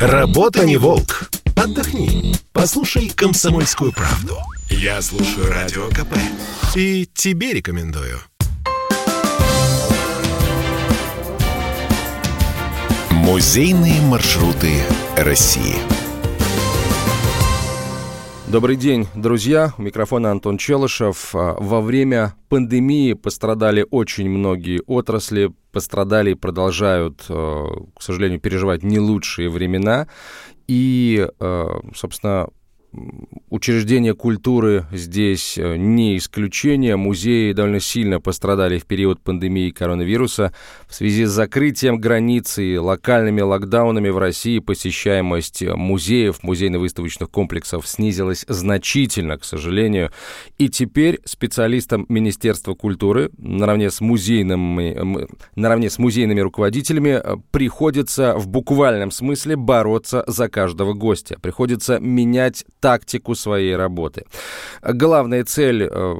Работа не волк. Отдохни. Послушай комсомольскую правду. Я слушаю радио КП. И тебе рекомендую. Музейные маршруты России. Добрый день, друзья. У микрофона Антон Челышев. А, во время пандемии пострадали очень многие отрасли, пострадали и продолжают, а, к сожалению, переживать не лучшие времена. И, а, собственно, Учреждения культуры здесь э, не исключение. Музеи довольно сильно пострадали в период пандемии коронавируса. В связи с закрытием границы и локальными локдаунами в России посещаемость музеев, музейно-выставочных комплексов снизилась значительно, к сожалению. И теперь специалистам Министерства культуры наравне с, музейными, наравне с музейными руководителями э, приходится в буквальном смысле бороться за каждого гостя. Приходится менять тактику своей работы. Главная цель э,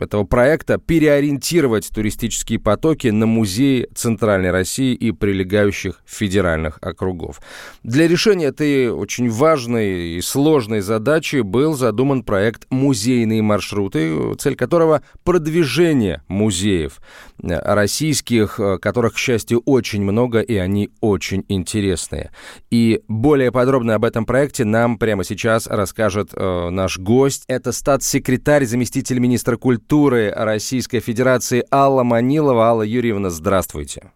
этого проекта – переориентировать туристические потоки на музеи Центральной России и прилегающих федеральных округов. Для решения этой очень важной и сложной задачи был задуман проект «Музейные маршруты», цель которого – продвижение музеев российских, э, которых, к счастью, очень много, и они очень интересные. И более подробно об этом проекте нам прямо сейчас расскажет э, наш гость. Это статс-секретарь, заместитель министра культуры Российской Федерации Алла Манилова. Алла Юрьевна, здравствуйте.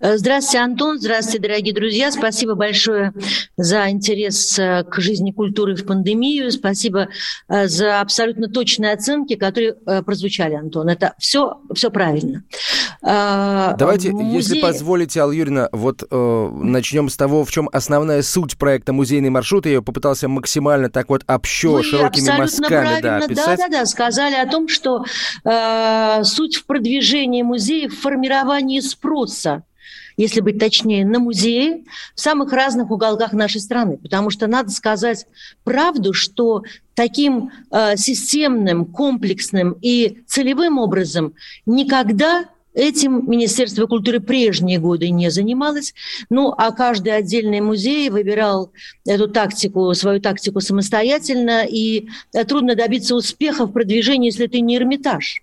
Э, здравствуйте, Антон. Здравствуйте, дорогие друзья. Спасибо большое за интерес э, к жизни культуры в пандемию. Спасибо э, за абсолютно точные оценки, которые прозвучали, Антон. Это все, все правильно. Давайте, Музей... если позволите, Алла Юрьевна, вот э, начнем с того, в чем основная суть проекта «Музейный маршрут». Я ее попытался максимально так вот общо, Вы широкими мазками да, описать. Да, да, да, сказали о том, что э, суть в продвижении музея, в формировании спроса если быть точнее, на музеи в самых разных уголках нашей страны. Потому что надо сказать правду, что таким э, системным, комплексным и целевым образом никогда Этим Министерство культуры прежние годы не занималось. Ну, а каждый отдельный музей выбирал эту тактику, свою тактику самостоятельно. И э, трудно добиться успеха в продвижении, если ты не Эрмитаж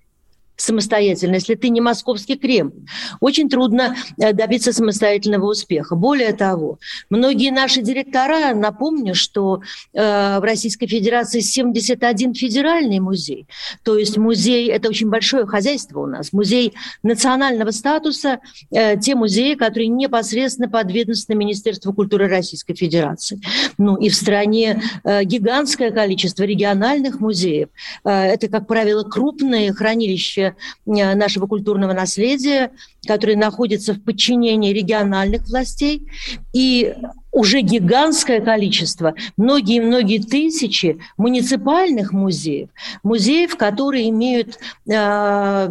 самостоятельно, если ты не московский Кремль. Очень трудно э, добиться самостоятельного успеха. Более того, многие наши директора, напомню, что э, в Российской Федерации 71 федеральный музей. То есть музей, это очень большое хозяйство у нас, музей национального статуса, э, те музеи, которые непосредственно подведомственны Министерству культуры Российской Федерации. Ну и в стране гигантское количество региональных музеев. Это, как правило, крупные хранилища Э, нашего культурного наследия, которые находятся в подчинении региональных властей. И уже гигантское количество, многие-многие тысячи муниципальных музеев, музеев, которые имеют э,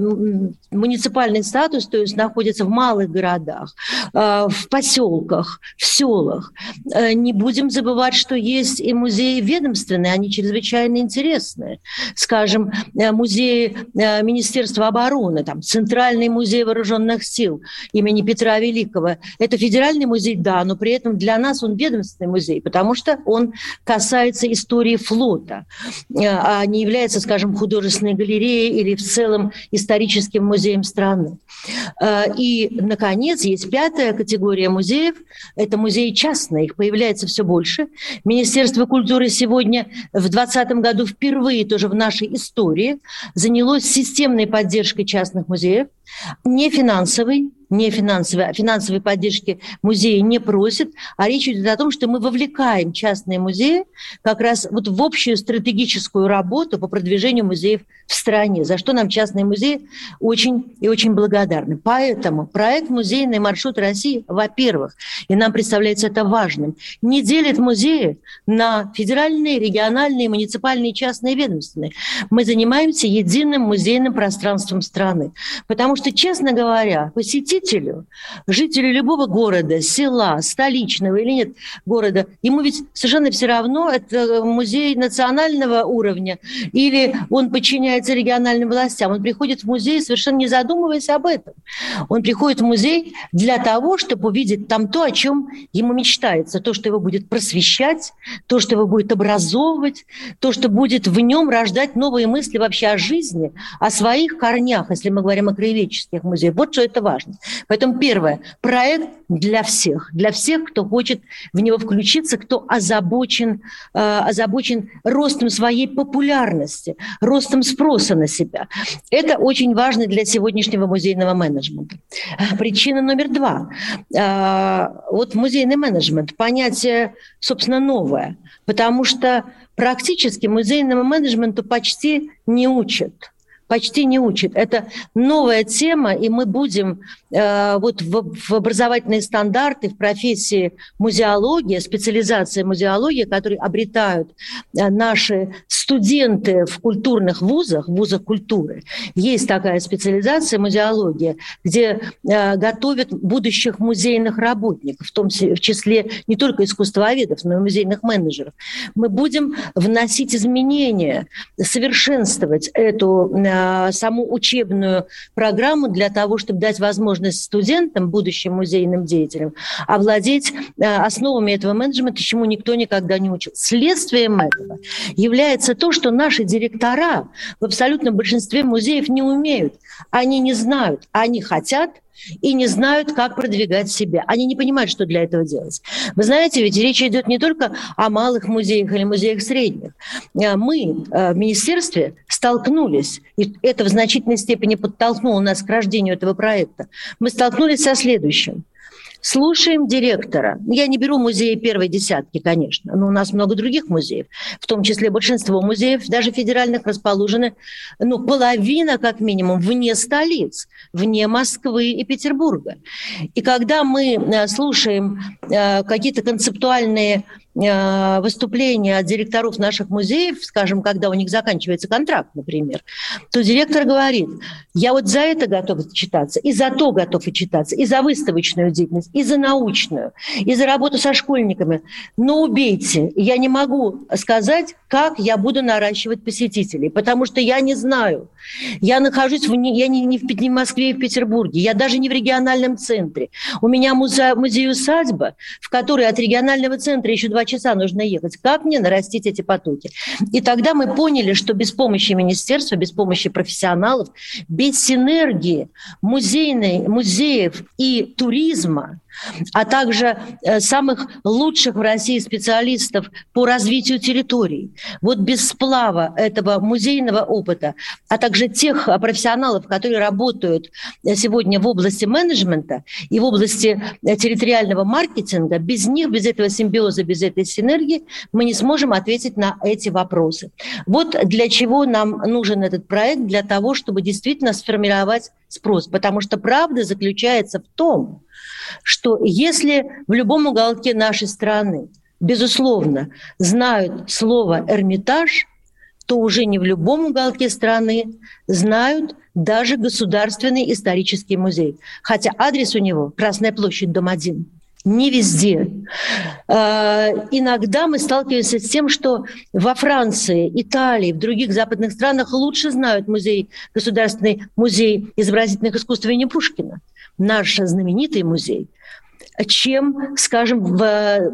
муниципальный статус, то есть находятся в малых городах, э, в поселках, в селах. Э, не будем забывать, что есть и музеи ведомственные, они чрезвычайно интересные. Скажем, э, музей э, Министерства обороны, там, Центральный музей вооруженных сил имени Петра Великого. Это федеральный музей, да, но при этом для нас нас он ведомственный музей, потому что он касается истории флота, э, а не является, скажем, художественной галереей или в целом историческим музеем страны. Э, и, наконец, есть пятая категория музеев. Это музеи частные, их появляется все больше. Министерство культуры сегодня в 2020 году впервые тоже в нашей истории занялось системной поддержкой частных музеев, не финансовой, не финансовой, а финансовой поддержки музеи не просит, а речь идет о том, что мы вовлекаем частные музеи как раз вот в общую стратегическую работу по продвижению музеев в стране, за что нам частные музеи очень и очень благодарны. Поэтому проект «Музейный маршрут России», во-первых, и нам представляется это важным, не делит музеи на федеральные, региональные, муниципальные, частные, ведомственные. Мы занимаемся единым музейным пространством страны, потому что, честно говоря, посетителю, жителю любого города, села, столичного или нет города, ему ведь совершенно все равно, это музей национального уровня или он подчиняется региональным властям. Он приходит в музей, совершенно не задумываясь об этом. Он приходит в музей для того, чтобы увидеть там то, о чем ему мечтается, то, что его будет просвещать, то, что его будет образовывать, то, что будет в нем рождать новые мысли вообще о жизни, о своих корнях, если мы говорим о краеведческих музеях. Вот что это важно. Поэтому первое, проект для всех, для всех, кто хочет в него включиться, кто озабочен, э, озабочен ростом своей популярности, ростом спроса на себя. Это очень важно для сегодняшнего музейного менеджмента. Причина номер два. Э, вот музейный менеджмент, понятие, собственно, новое, потому что практически музейному менеджменту почти не учат почти не учат. Это новая тема, и мы будем э, вот в, в образовательные стандарты, в профессии музеология, специализация музеологии, которые обретают э, наши студенты в культурных вузах, вузах культуры. Есть такая специализация музеология, где э, готовят будущих музейных работников, в том в числе не только искусствоведов, но и музейных менеджеров. Мы будем вносить изменения, совершенствовать эту Э, саму учебную программу для того, чтобы дать возможность студентам, будущим музейным деятелям, овладеть э, основами этого менеджмента, чему никто никогда не учил. Следствием этого является то, что наши директора в абсолютном большинстве музеев не умеют, они не знают, они хотят, и не знают, как продвигать себя. Они не понимают, что для этого делать. Вы знаете, ведь речь идет не только о малых музеях или музеях средних. Э, мы э, в министерстве столкнулись, и это в значительной степени подтолкнуло нас к рождению этого проекта. Мы столкнулись со следующим. Слушаем директора. Я не беру музеи первой десятки, конечно, но у нас много других музеев, в том числе большинство музеев, даже федеральных, расположены, ну, половина, как минимум, вне столиц, вне Москвы и Петербурга. И когда мы э, слушаем э, какие-то концептуальные выступления от директоров наших музеев, скажем, когда у них заканчивается контракт, например, то директор говорит, я вот за это готов читаться, и за то готов и читаться, и за выставочную деятельность, и за научную, и за работу со школьниками. Но убейте, я не могу сказать, как я буду наращивать посетителей, потому что я не знаю. Я нахожусь, в, я не, не, в, не в Москве и в Петербурге, я даже не в региональном центре. У меня музей, музей-усадьба, в которой от регионального центра еще два два часа нужно ехать. Как мне нарастить эти потоки? И тогда мы поняли, что без помощи министерства, без помощи профессионалов, без синергии музейной, музеев и туризма, а также э, самых лучших в России специалистов по развитию территорий. Вот без сплава этого музейного опыта, а также тех профессионалов, которые работают э, сегодня в области менеджмента и в области э, территориального маркетинга, без них, без этого симбиоза, без этой синергии мы не сможем ответить на эти вопросы. Вот для чего нам нужен этот проект, для того, чтобы действительно сформировать спрос. Потому что правда заключается в том, что если в любом уголке нашей страны, безусловно, знают слово «Эрмитаж», то уже не в любом уголке страны знают даже Государственный исторический музей. Хотя адрес у него – Красная площадь, дом 1. Не везде. Э, иногда мы сталкиваемся с тем, что во Франции, Италии, в других западных странах лучше знают музей, Государственный музей изобразительных искусств имени Пушкина – наш знаменитый музей – чем, скажем, в,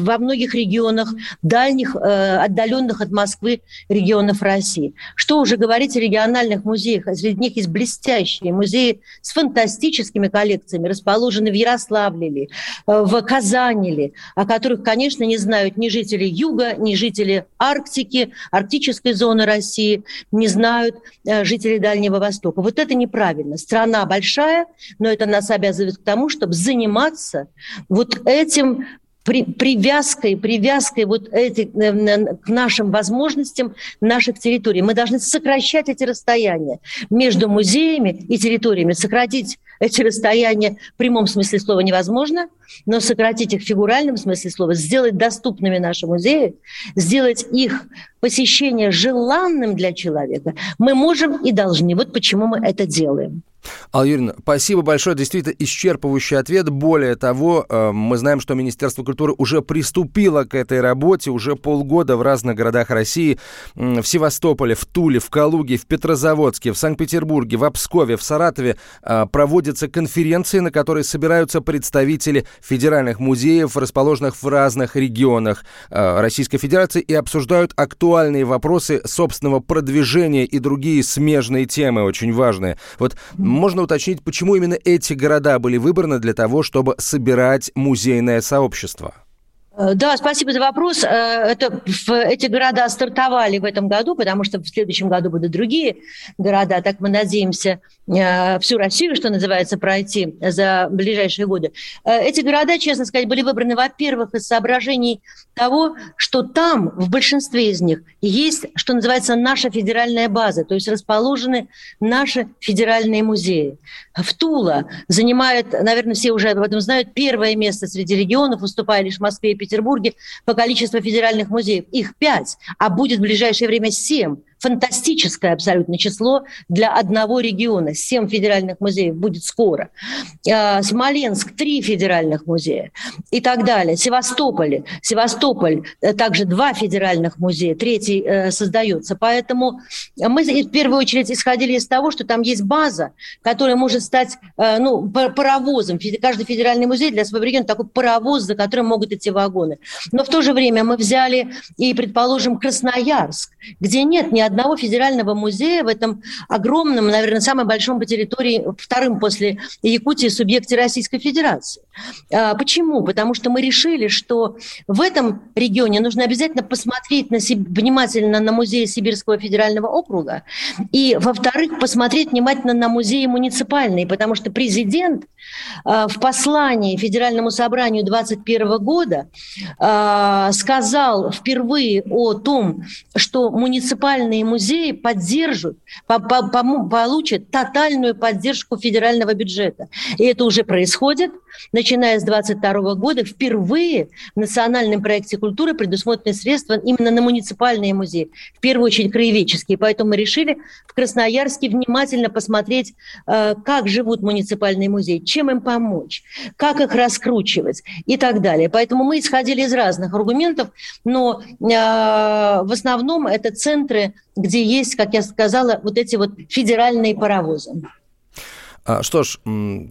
во многих регионах, дальних, э, отдаленных от Москвы регионов России. Что уже говорить о региональных музеях? Среди них есть блестящие музеи с фантастическими коллекциями, расположены в Ярославле ли, э, в Казани ли, о которых, конечно, не знают ни жители Юга, ни жители Арктики, арктической зоны России, не знают э, жители Дальнего Востока. Вот это неправильно. Страна большая, но это нас обязывает к тому, чтобы заниматься заниматься вот этим при, привязкой, привязкой вот эти, к нашим возможностям наших территорий. Мы должны сокращать эти расстояния между музеями и территориями. Сократить эти расстояния в прямом смысле слова невозможно, но сократить их в фигуральном смысле слова, сделать доступными наши музеи, сделать их посещение желанным для человека, мы можем и должны. Вот почему мы это делаем. Алла Юрьевна, спасибо большое. Действительно, исчерпывающий ответ. Более того, э, мы знаем, что Министерство культуры уже приступило к этой работе. Уже полгода в разных городах России, в Севастополе, в Туле, в Калуге, в Петрозаводске, в Санкт-Петербурге, в Пскове, в Саратове э, проводятся конференции, на которые собираются представители федеральных музеев, расположенных в разных регионах э, Российской Федерации, и обсуждают актуальные вопросы собственного продвижения и другие смежные темы, очень важные. Вот можно уточнить, почему именно эти города были выбраны для того, чтобы собирать музейное сообщество? Э, да, спасибо за вопрос. Э, это, эти города стартовали в этом году, потому что в следующем году будут другие города. Так мы надеемся э, всю Россию, что называется, пройти за ближайшие годы. Эти города, честно сказать, были выбраны, во-первых, из соображений того, что там, в большинстве из них, есть, что называется, наша федеральная база, то есть расположены наши федеральные музеи. В Тула занимает, наверное, все уже об этом знают, первое место среди регионов, уступая лишь Москве и Петербурге по количеству федеральных музеев. Их пять, а будет в ближайшее время семь фантастическое абсолютно число для одного региона. Семь федеральных музеев будет скоро. А, Смоленск – три федеральных музея и так далее. Севастополь, Севастополь э, также два федеральных музея, третий э, создается. Поэтому мы в первую очередь исходили из того, что там есть база, которая может стать э, ну, паровозом. Каждый федеральный музей для своего региона такой паровоз, за которым могут идти вагоны. Но в то же время мы взяли и, предположим, Красноярск, где нет ни одного федерального музея в этом огромном, наверное, самом большом по территории, вторым после Якутии субъекте Российской Федерации. А, почему? Потому что мы решили, что в этом регионе нужно обязательно посмотреть на, внимательно на музей Сибирского федерального округа и, во-вторых, посмотреть внимательно на музеи муниципальные, потому что президент а, в послании Федеральному собранию 2021 года а, сказал впервые о том, что муниципальные музеи поддержат, получат тотальную поддержку федерального бюджета. И это уже происходит. Начиная с 2022 года впервые в национальном проекте культуры предусмотрены средства именно на муниципальные музеи, в первую очередь краеведческие. Поэтому мы решили в Красноярске внимательно посмотреть, э, как живут муниципальные музеи, чем им помочь, как их раскручивать и так далее. Поэтому мы исходили из разных аргументов, но э, в основном это центры, где есть, как я сказала, вот эти вот федеральные паровозы. А, что ж,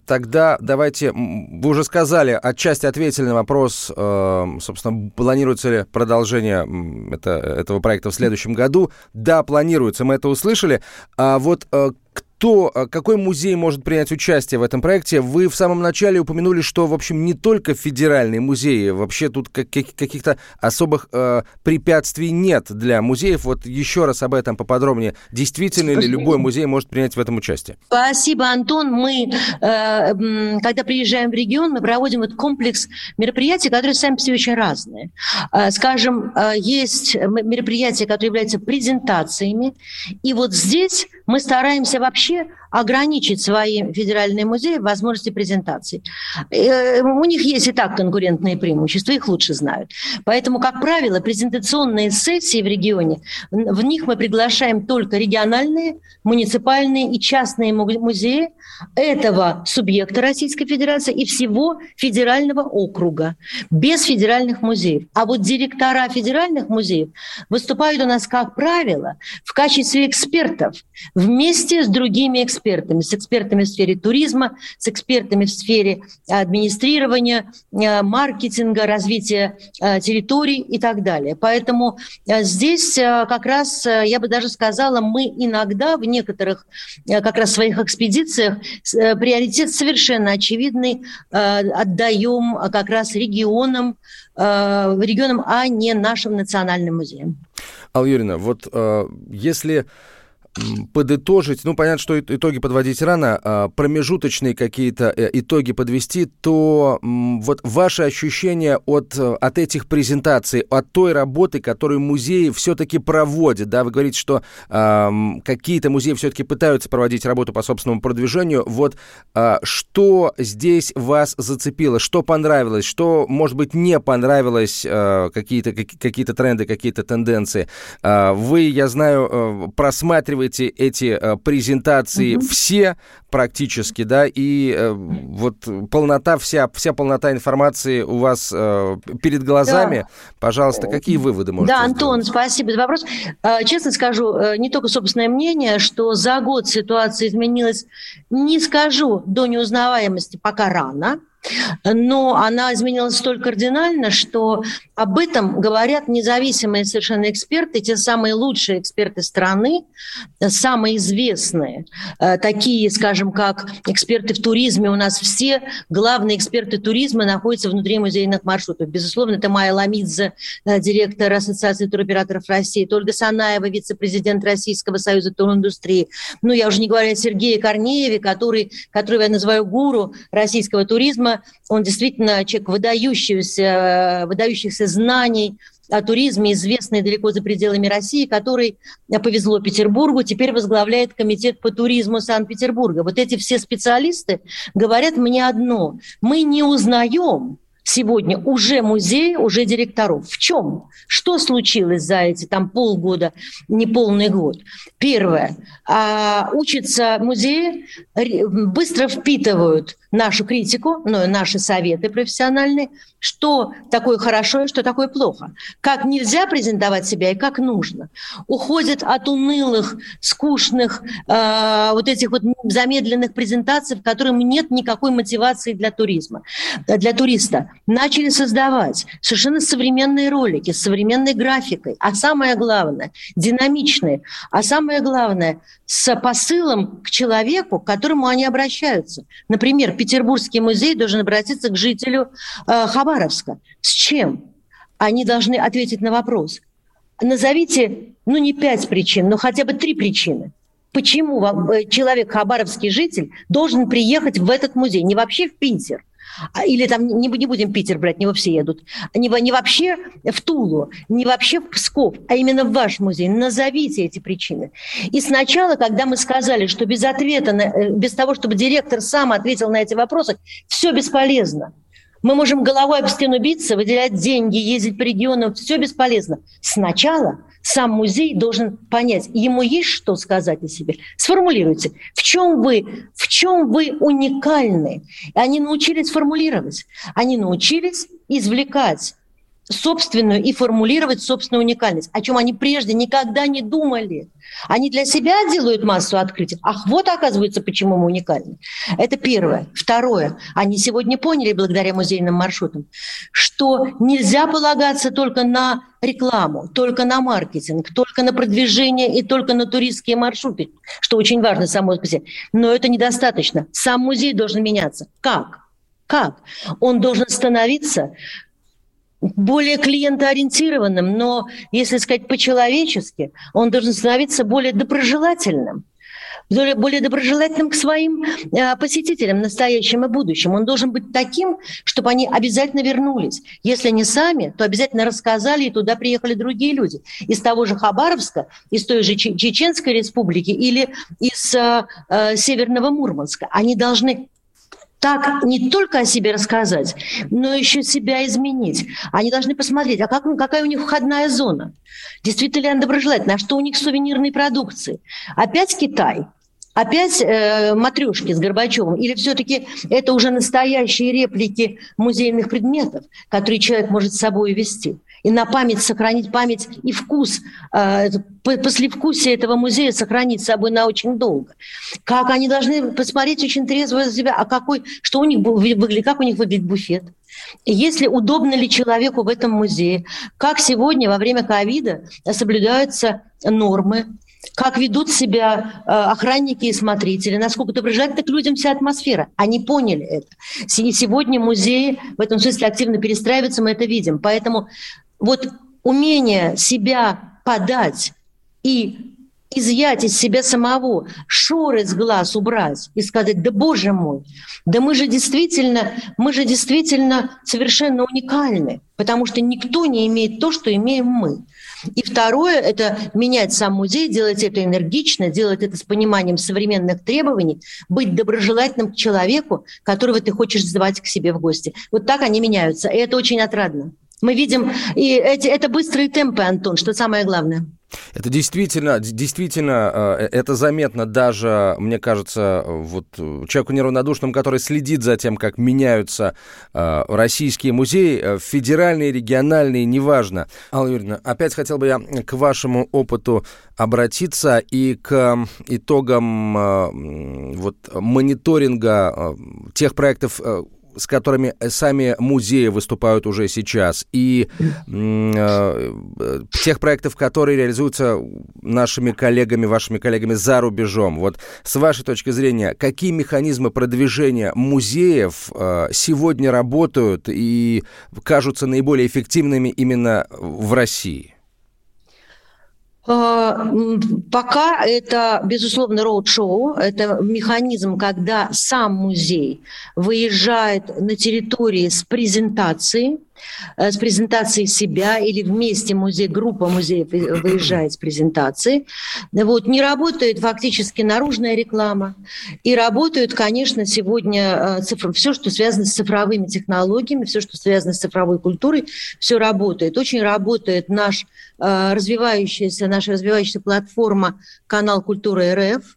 тогда давайте, вы уже сказали, отчасти ответили на вопрос, э, собственно, планируется ли продолжение это, этого проекта в следующем году. Да, планируется, мы это услышали. А вот э, кто, э, какой музей может принять участие в этом проекте? Вы в самом начале упомянули, что, в общем, не только федеральные музеи, вообще тут каких-то особых э, препятствий нет для музеев. Вот еще раз об этом поподробнее. Действительно ли любой музей может принять в этом участие? Спасибо, Антон. Мы, э, когда приезжаем в регион, мы проводим вот комплекс мероприятий, которые сами себе очень разные. Э, скажем, э, есть мероприятия, которые являются презентациями, и вот здесь мы стараемся вообще ограничить свои федеральные музеи в возможности презентации. Э, у них есть и так конкурентные преимущества, их лучше знают. Поэтому, как правило, презентационные сессии в регионе, в них мы приглашаем только региональные, муниципальные и частные музеи этого субъекта Российской Федерации и всего федерального округа, без федеральных музеев. А вот директора федеральных музеев выступают у нас, как правило, в качестве экспертов вместе с другими экспертами экспертами, с экспертами в сфере туризма, с экспертами в сфере администрирования, э, маркетинга, развития э, территорий и так далее. Поэтому э, здесь как раз, я бы даже сказала, мы иногда в некоторых как раз своих экспедициях приоритет совершенно очевидный отдаем как раз регионам, регионам, а не нашим национальным музеям. Алла Юрьевна, вот если подытожить, ну, понятно, что итоги подводить рано, а промежуточные какие-то э, итоги подвести, то вот ваши ощущения от, от этих презентаций, от той работы, которую музеи все-таки проводят, да, вы говорите, что э, какие-то музеи все-таки пытаются проводить работу по собственному продвижению, вот э, что здесь вас зацепило, что понравилось, что, может быть, не понравилось, э, какие-то какие тренды, какие-то тенденции. Э, вы, я знаю, э, просматриваете делаете эти э, презентации угу. все практически, да, и э, вот полнота, вся, вся полнота информации у вас э, перед глазами. Да. Пожалуйста, какие выводы можете Да, Антон, сделать? спасибо за вопрос. Э, честно скажу, э, не только собственное мнение, что за год ситуация изменилась, не скажу до неузнаваемости, пока рано, но она изменилась столь кардинально, что об этом говорят независимые совершенно эксперты, те самые лучшие эксперты страны, самые известные, э, такие, скажем, как эксперты в туризме. У нас все главные эксперты туризма находятся внутри музейных маршрутов. Безусловно, это Майя Ламидзе, э, директор Ассоциации туроператоров России, Ольга Санаева, вице-президент Российского союза туриндустрии. Ну, я уже не говорю о Сергее Корнееве, который, которого я называю гуру российского туризма, туризма. Он действительно человек выдающийся, выдающихся знаний о туризме, известный далеко за пределами России, который повезло Петербургу, теперь возглавляет комитет по туризму Санкт-Петербурга. Вот эти все специалисты говорят мне одно. Мы не узнаем сегодня уже музей, уже директоров. В чем? Что случилось за эти там полгода, неполный год? Первое. А, учатся музеи, быстро впитывают нашу критику, ну, наши советы профессиональные, что такое хорошо и что такое плохо, как нельзя презентовать себя и как нужно. Уходят от унылых, скучных, э, вот этих вот замедленных презентаций, в которых нет никакой мотивации для туризма, для туриста. Начали создавать совершенно современные ролики с современной графикой, а самое главное, динамичные, а самое главное, с посылом к человеку, к которому они обращаются. Например, Петербургский музей должен обратиться к жителю э, Хабаровска. С чем? Они должны ответить на вопрос. Назовите, ну не пять причин, но хотя бы три причины. Почему э, человек, хабаровский житель, должен приехать в этот музей? Не вообще в Питер, или там не, не будем Питер брать, не во все едут. Не, не вообще в Тулу, не вообще в Псков, а именно в ваш музей. Назовите эти причины. И сначала, когда мы сказали, что без ответа, на, э, без того, чтобы директор сам ответил на эти вопросы, все бесполезно. Мы можем головой об стену биться, выделять деньги, ездить по регионам, все бесполезно. Сначала сам музей должен понять, ему есть что сказать о себе. Сформулируйте, в чем вы, в чем вы уникальны. Они научились формулировать, они научились извлекать собственную и формулировать собственную уникальность, о чем они прежде никогда не думали. Они для себя делают массу открытий. Ах, вот оказывается, почему мы уникальны. Это первое. Второе. Они сегодня поняли, благодаря музейным маршрутам, что нельзя полагаться только на рекламу, только на маркетинг, только на продвижение и только на туристские маршруты, что очень важно само по себе. Но это недостаточно. Сам музей должен меняться. Как? Как? Он должен становиться более клиентоориентированным, но, если сказать по-человечески, он должен становиться более доброжелательным более доброжелательным к своим э, посетителям, настоящим и будущим. Он должен быть таким, чтобы они обязательно вернулись. Если не сами, то обязательно рассказали, и туда приехали другие люди. Из того же Хабаровска, из той же Чеченской республики или из э, э, Северного Мурманска. Они должны так не только о себе рассказать, но еще себя изменить. Они должны посмотреть, а как, какая у них входная зона. Действительно ли она доброжелательна? А что у них с сувенирной продукцией? Опять Китай? Опять э, матрешки с Горбачевым? Или все-таки это уже настоящие реплики музейных предметов, которые человек может с собой вести? И на память сохранить память и вкус, э, послевкусие этого музея сохранить с собой на очень долго. Как они должны посмотреть очень трезво за себя, а какой, что у них выглядит, как у них выглядит буфет, если удобно ли человеку в этом музее, как сегодня во время ковида соблюдаются нормы, как ведут себя э, охранники и смотрители, насколько доброжелательна к людям вся атмосфера. Они поняли это. И сегодня музеи в этом смысле активно перестраиваются, мы это видим. Поэтому вот умение себя подать и изъять из себя самого, шоры с глаз убрать и сказать, да боже мой, да мы же действительно, мы же действительно совершенно уникальны, потому что никто не имеет то, что имеем мы. И второе – это менять сам музей, делать это энергично, делать это с пониманием современных требований, быть доброжелательным к человеку, которого ты хочешь звать к себе в гости. Вот так они меняются, и это очень отрадно. Мы видим, и эти, это быстрые темпы, Антон, что самое главное. Это действительно, действительно, э, это заметно даже, мне кажется, вот человеку неравнодушному, который следит за тем, как меняются э, российские музеи, э, федеральные, региональные, неважно. Алла Юрьевна, опять хотел бы я к вашему опыту обратиться и к итогам вот мониторинга тех проектов, с которыми сами музеи выступают уже сейчас, и э, тех проектов, которые реализуются нашими коллегами, вашими коллегами за рубежом. Вот с вашей точки зрения, какие механизмы продвижения музеев э, сегодня работают и кажутся наиболее эффективными именно в России? А, пока это, безусловно, роуд-шоу, это механизм, когда сам музей выезжает на территории с презентацией, Э, с презентацией себя или вместе музей, группа музеев выезжает с презентацией. Вот, не работает фактически наружная реклама. И работают, конечно, сегодня э, цифр... все, что связано с цифровыми технологиями, все, что связано с цифровой культурой, все работает. Очень работает наш э, развивающаяся, наша развивающаяся платформа «Канал Культуры РФ»,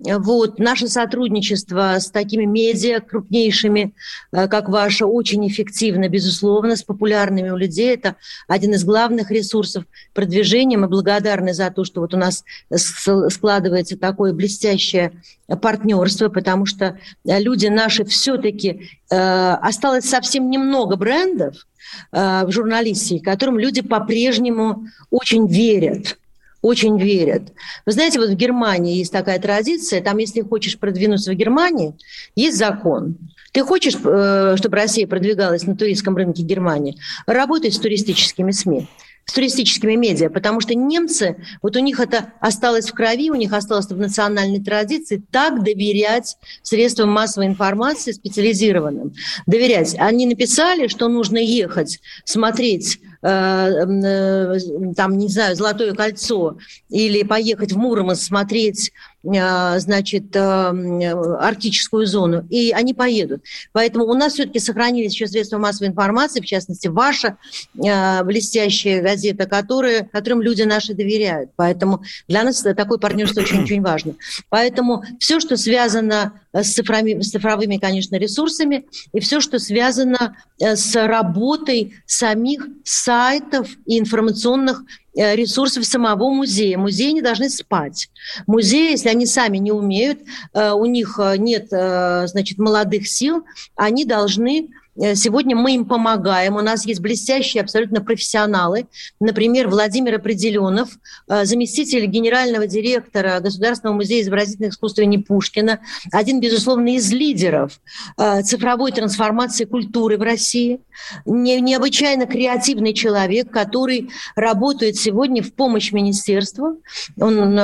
вот. Наше сотрудничество с такими медиа крупнейшими, э, как ваше, очень эффективно, безусловно, с популярными у людей. Это один из главных ресурсов продвижения. Мы благодарны за то, что вот у нас складывается такое блестящее партнерство, потому что люди наши все-таки э, осталось совсем немного брендов э, в журналистике, которым люди по-прежнему очень верят очень верят. Вы знаете, вот в Германии есть такая традиция, там, если хочешь продвинуться в Германии, есть закон. Ты хочешь, э, чтобы Россия продвигалась на туристском рынке Германии, работай с туристическими СМИ с туристическими медиа, потому что немцы, вот у них это осталось в крови, у них осталось в национальной традиции так доверять средствам массовой информации специализированным. Доверять. Они написали, что нужно ехать, смотреть там, не знаю, Золотое кольцо или поехать в Мурманск смотреть э, значит, арктическую зону, и они поедут. Поэтому у нас все-таки сохранились еще средства массовой информации, в частности, ваша блестящая газета, которая, которым люди наши доверяют. Поэтому для нас такое партнерство очень-очень важно. Поэтому все, что связано с цифровыми, с цифровыми, конечно, ресурсами, и все, что связано с работой самих сайтов и информационных э, ресурсов самого музея. Музеи не должны спать. Музеи, если они сами не умеют, э, у них э, нет, значит, молодых сил, они должны Э, сегодня мы им помогаем. У нас есть блестящие абсолютно профессионалы. Например, Владимир Определенов, э, заместитель генерального директора Государственного музея изобразительных искусств имени Пушкина, один, безусловно, из лидеров э, цифровой трансформации культуры в России. Необычайно креативный человек, который работает сегодня в помощь министерству. Он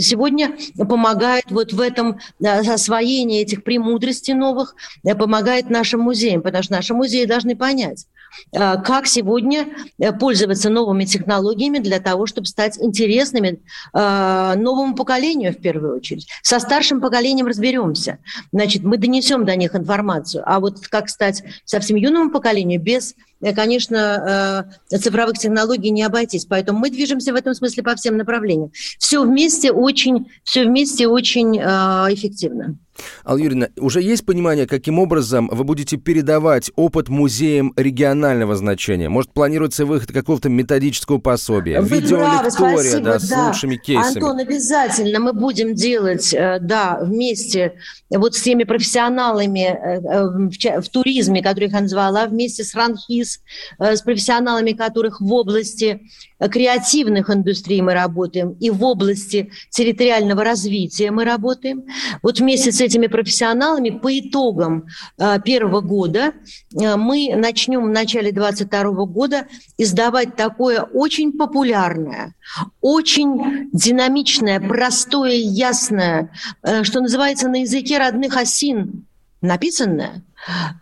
сегодня помогает вот в этом освоении этих премудростей новых, помогает нашим музеям потому что наши музеи должны понять, э, как сегодня э, пользоваться новыми технологиями для того, чтобы стать интересными э, новому поколению в первую очередь. Со старшим поколением разберемся. Значит, мы донесем до них информацию. А вот как стать совсем юному поколению без конечно, цифровых технологий не обойтись. Поэтому мы движемся в этом смысле по всем направлениям. Все вместе очень, все вместе очень эффективно. Алла Юрьевна, уже есть понимание, каким образом вы будете передавать опыт музеям регионального значения? Может, планируется выход какого-то методического пособия, вы видеолектория да, с да. лучшими кейсами? Антон, обязательно мы будем делать, э, да, вместе вот с теми профессионалами э, э, в, туризме, которых я назвала, вместе с РАНХИС, с профессионалами, которых в области креативных индустрий мы работаем и в области территориального развития мы работаем. Вот вместе с этими профессионалами по итогам э, первого года э, мы начнем в начале 2022 года издавать такое очень популярное, очень динамичное, простое, ясное, э, что называется на языке родных осин, написанное,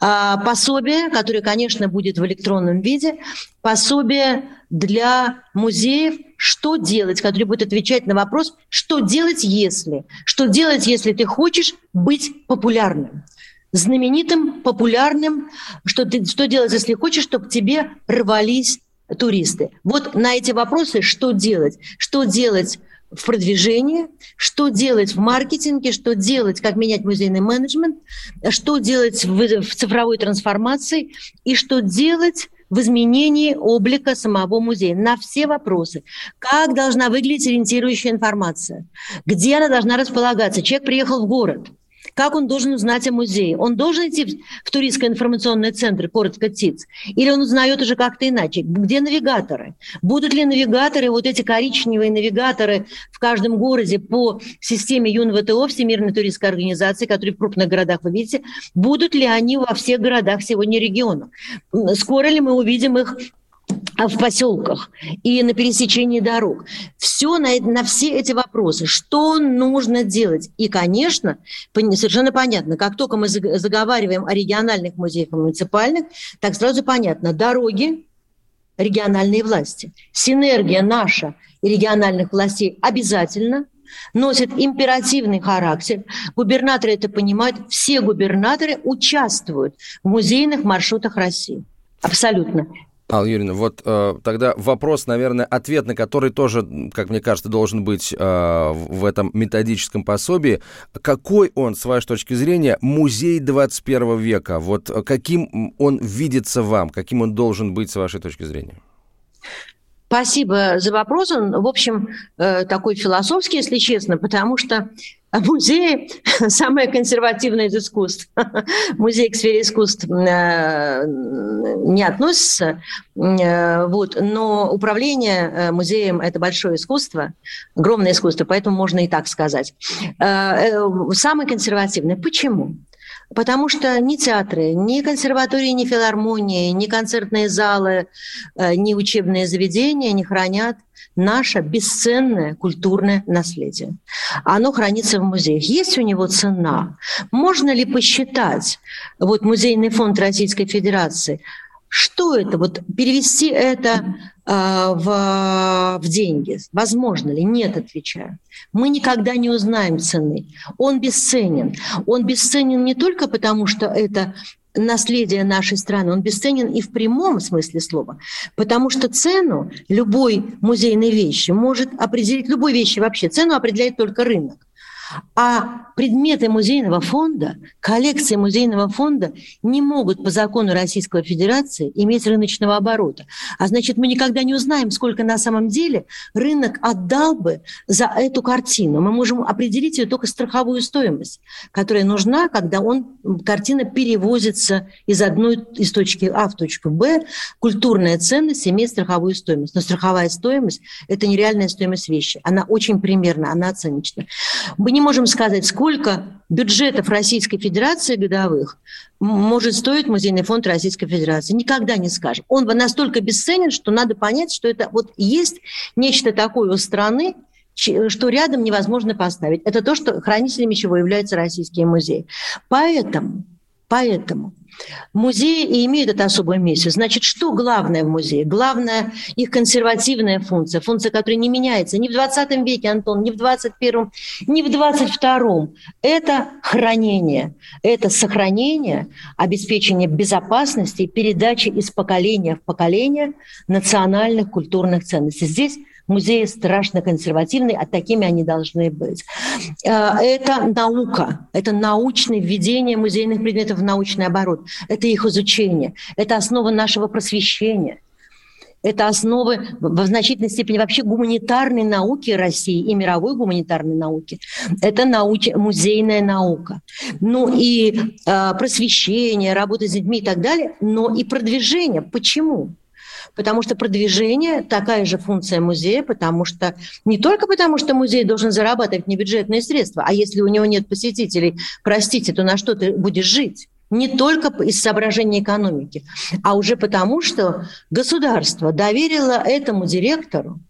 а, пособие, которое, конечно, будет в электронном виде, пособие для музеев, что делать, который будет отвечать на вопрос, что делать, если, что делать, если ты хочешь быть популярным знаменитым, популярным, что, ты, что делать, если хочешь, чтобы к тебе рвались туристы. Вот на эти вопросы что делать? Что делать в продвижении, что делать в маркетинге, что делать, как менять музейный менеджмент, что делать в, в цифровой трансформации и что делать в изменении облика самого музея на все вопросы. Как должна выглядеть ориентирующая информация? Где она должна располагаться? Человек приехал в город – как он должен узнать о музее? Он должен идти в туристско-информационный центр, коротко ТИЦ, или он узнает уже как-то иначе? Где навигаторы? Будут ли навигаторы, вот эти коричневые навигаторы в каждом городе по системе ЮНВТО, Всемирной туристской организации, которые в крупных городах вы видите, будут ли они во всех городах сегодня региона? Скоро ли мы увидим их в поселках и на пересечении дорог. Все на, на все эти вопросы. Что нужно делать? И, конечно, совершенно понятно, как только мы заговариваем о региональных музеях муниципальных, так сразу понятно, дороги, региональные власти. Синергия наша и региональных властей обязательно носит императивный характер. Губернаторы это понимают. Все губернаторы участвуют в музейных маршрутах России. Абсолютно. Алла Юрьевна, вот э, тогда вопрос, наверное, ответ на который тоже, как мне кажется, должен быть э, в этом методическом пособии. Какой он, с вашей точки зрения, музей 21 века? Вот каким он видится вам, каким он должен быть, с вашей точки зрения? Спасибо за вопрос. Он, в общем, э, такой философский, если честно, потому что музей – самое консервативное из искусств. Музей к сфере искусств э, не относится, э, вот, но управление музеем – это большое искусство, огромное искусство, поэтому можно и так сказать. Самое консервативное. Почему? Потому что ни театры, ни консерватории, ни филармонии, ни концертные залы, ни учебные заведения не хранят наше бесценное культурное наследие. Оно хранится в музеях. Есть у него цена? Можно ли посчитать, вот музейный фонд Российской Федерации, что это? Вот перевести это э, в, в деньги. Возможно ли? Нет, отвечаю. Мы никогда не узнаем цены. Он бесценен. Он бесценен не только потому, что это наследие нашей страны, он бесценен и в прямом смысле слова, потому что цену любой музейной вещи может определить, любой вещи вообще, цену определяет только рынок. А предметы музейного фонда, коллекции музейного фонда не могут по закону Российской Федерации иметь рыночного оборота. А значит, мы никогда не узнаем, сколько на самом деле рынок отдал бы за эту картину. Мы можем определить ее только страховую стоимость, которая нужна, когда он, картина перевозится из одной из точки А в точку Б. Культурная ценность имеет страховую стоимость. Но страховая стоимость – это нереальная стоимость вещи. Она очень примерна, она оценочна. Мы не не можем сказать, сколько бюджетов Российской Федерации годовых может стоить Музейный фонд Российской Федерации. Никогда не скажем. Он настолько бесценен, что надо понять, что это вот есть нечто такое у страны, что рядом невозможно поставить. Это то, что хранителями чего является Российский музей. Поэтому, поэтому Музеи и имеют это особое место. Значит, что главное в музее? Главное их консервативная функция, функция, которая не меняется ни в 20 веке, Антон, ни в 21, ни в 22. Это хранение, это сохранение, обеспечение безопасности, передачи из поколения в поколение национальных культурных ценностей. Здесь музеи страшно консервативные, а такими они должны быть. Э, это наука, это научное введение музейных предметов в научный оборот, это их изучение, это основа нашего просвещения – это основы в значительной степени вообще гуманитарной науки России и мировой гуманитарной науки. Это науч... музейная наука. Ну и э, просвещение, работа с детьми и так далее, но и продвижение. Почему? Потому что продвижение такая же функция музея, потому что не только потому, что музей должен зарабатывать небюджетные средства, а если у него нет посетителей, простите, то на что ты будешь жить? не только из соображений экономики, а уже потому, что государство доверило этому директору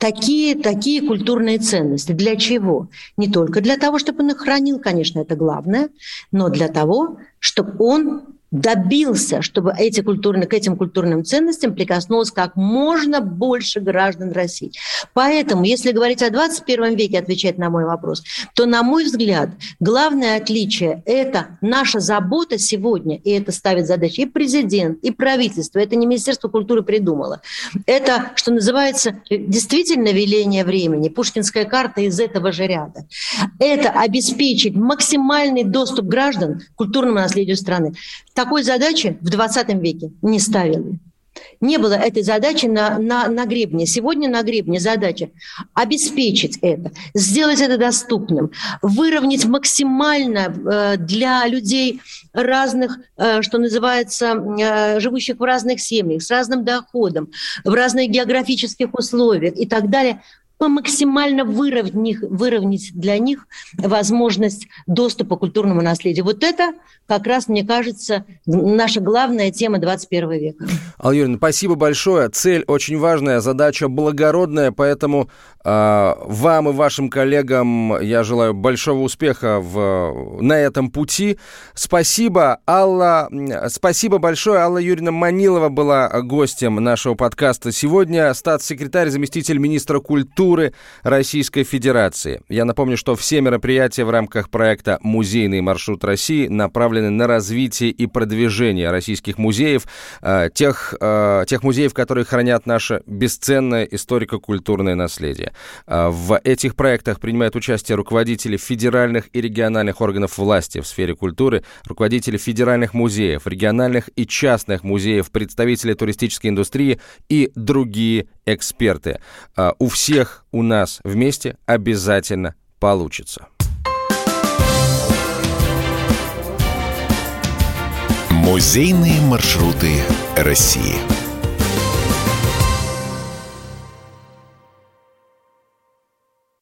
такие, такие культурные ценности. Для чего? Не только для того, чтобы он их хранил, конечно, это главное, но для того, чтобы он добился, чтобы эти культурные, к этим культурным ценностям прикоснулось как можно больше граждан России. Поэтому, если говорить о 21 веке, отвечать на мой вопрос, то, на мой взгляд, главное отличие – это наша забота сегодня, и это ставит задачи и президент, и правительство, это не Министерство культуры придумало. Это, что называется, действительно веление времени, пушкинская карта из этого же ряда. Это обеспечить максимальный доступ граждан к культурному наследию страны такой задачи в 20 веке не ставили. Не было этой задачи на, на, на гребне. Сегодня на гребне задача обеспечить это, сделать это доступным, выровнять максимально э, для людей разных, э, что называется, э, живущих в разных семьях, с разным доходом, в разных географических условиях и так далее, максимально выровнять, выровнять для них возможность доступа к культурному наследию. Вот это как раз, мне кажется, наша главная тема 21 века. Алла Юрьевна, спасибо большое. Цель очень важная, задача благородная, поэтому э, вам и вашим коллегам я желаю большого успеха в, на этом пути. Спасибо, Алла. Спасибо большое. Алла Юрьевна Манилова была гостем нашего подкаста сегодня. Статс-секретарь, заместитель министра культуры Российской Федерации. Я напомню, что все мероприятия в рамках проекта «Музейный маршрут России» направлены направлены на развитие и продвижение российских музеев, э, тех, э, тех музеев, которые хранят наше бесценное историко-культурное наследие. Э, в этих проектах принимают участие руководители федеральных и региональных органов власти в сфере культуры, руководители федеральных музеев, региональных и частных музеев, представители туристической индустрии и другие эксперты. У всех у нас вместе обязательно получится. Музейные маршруты России.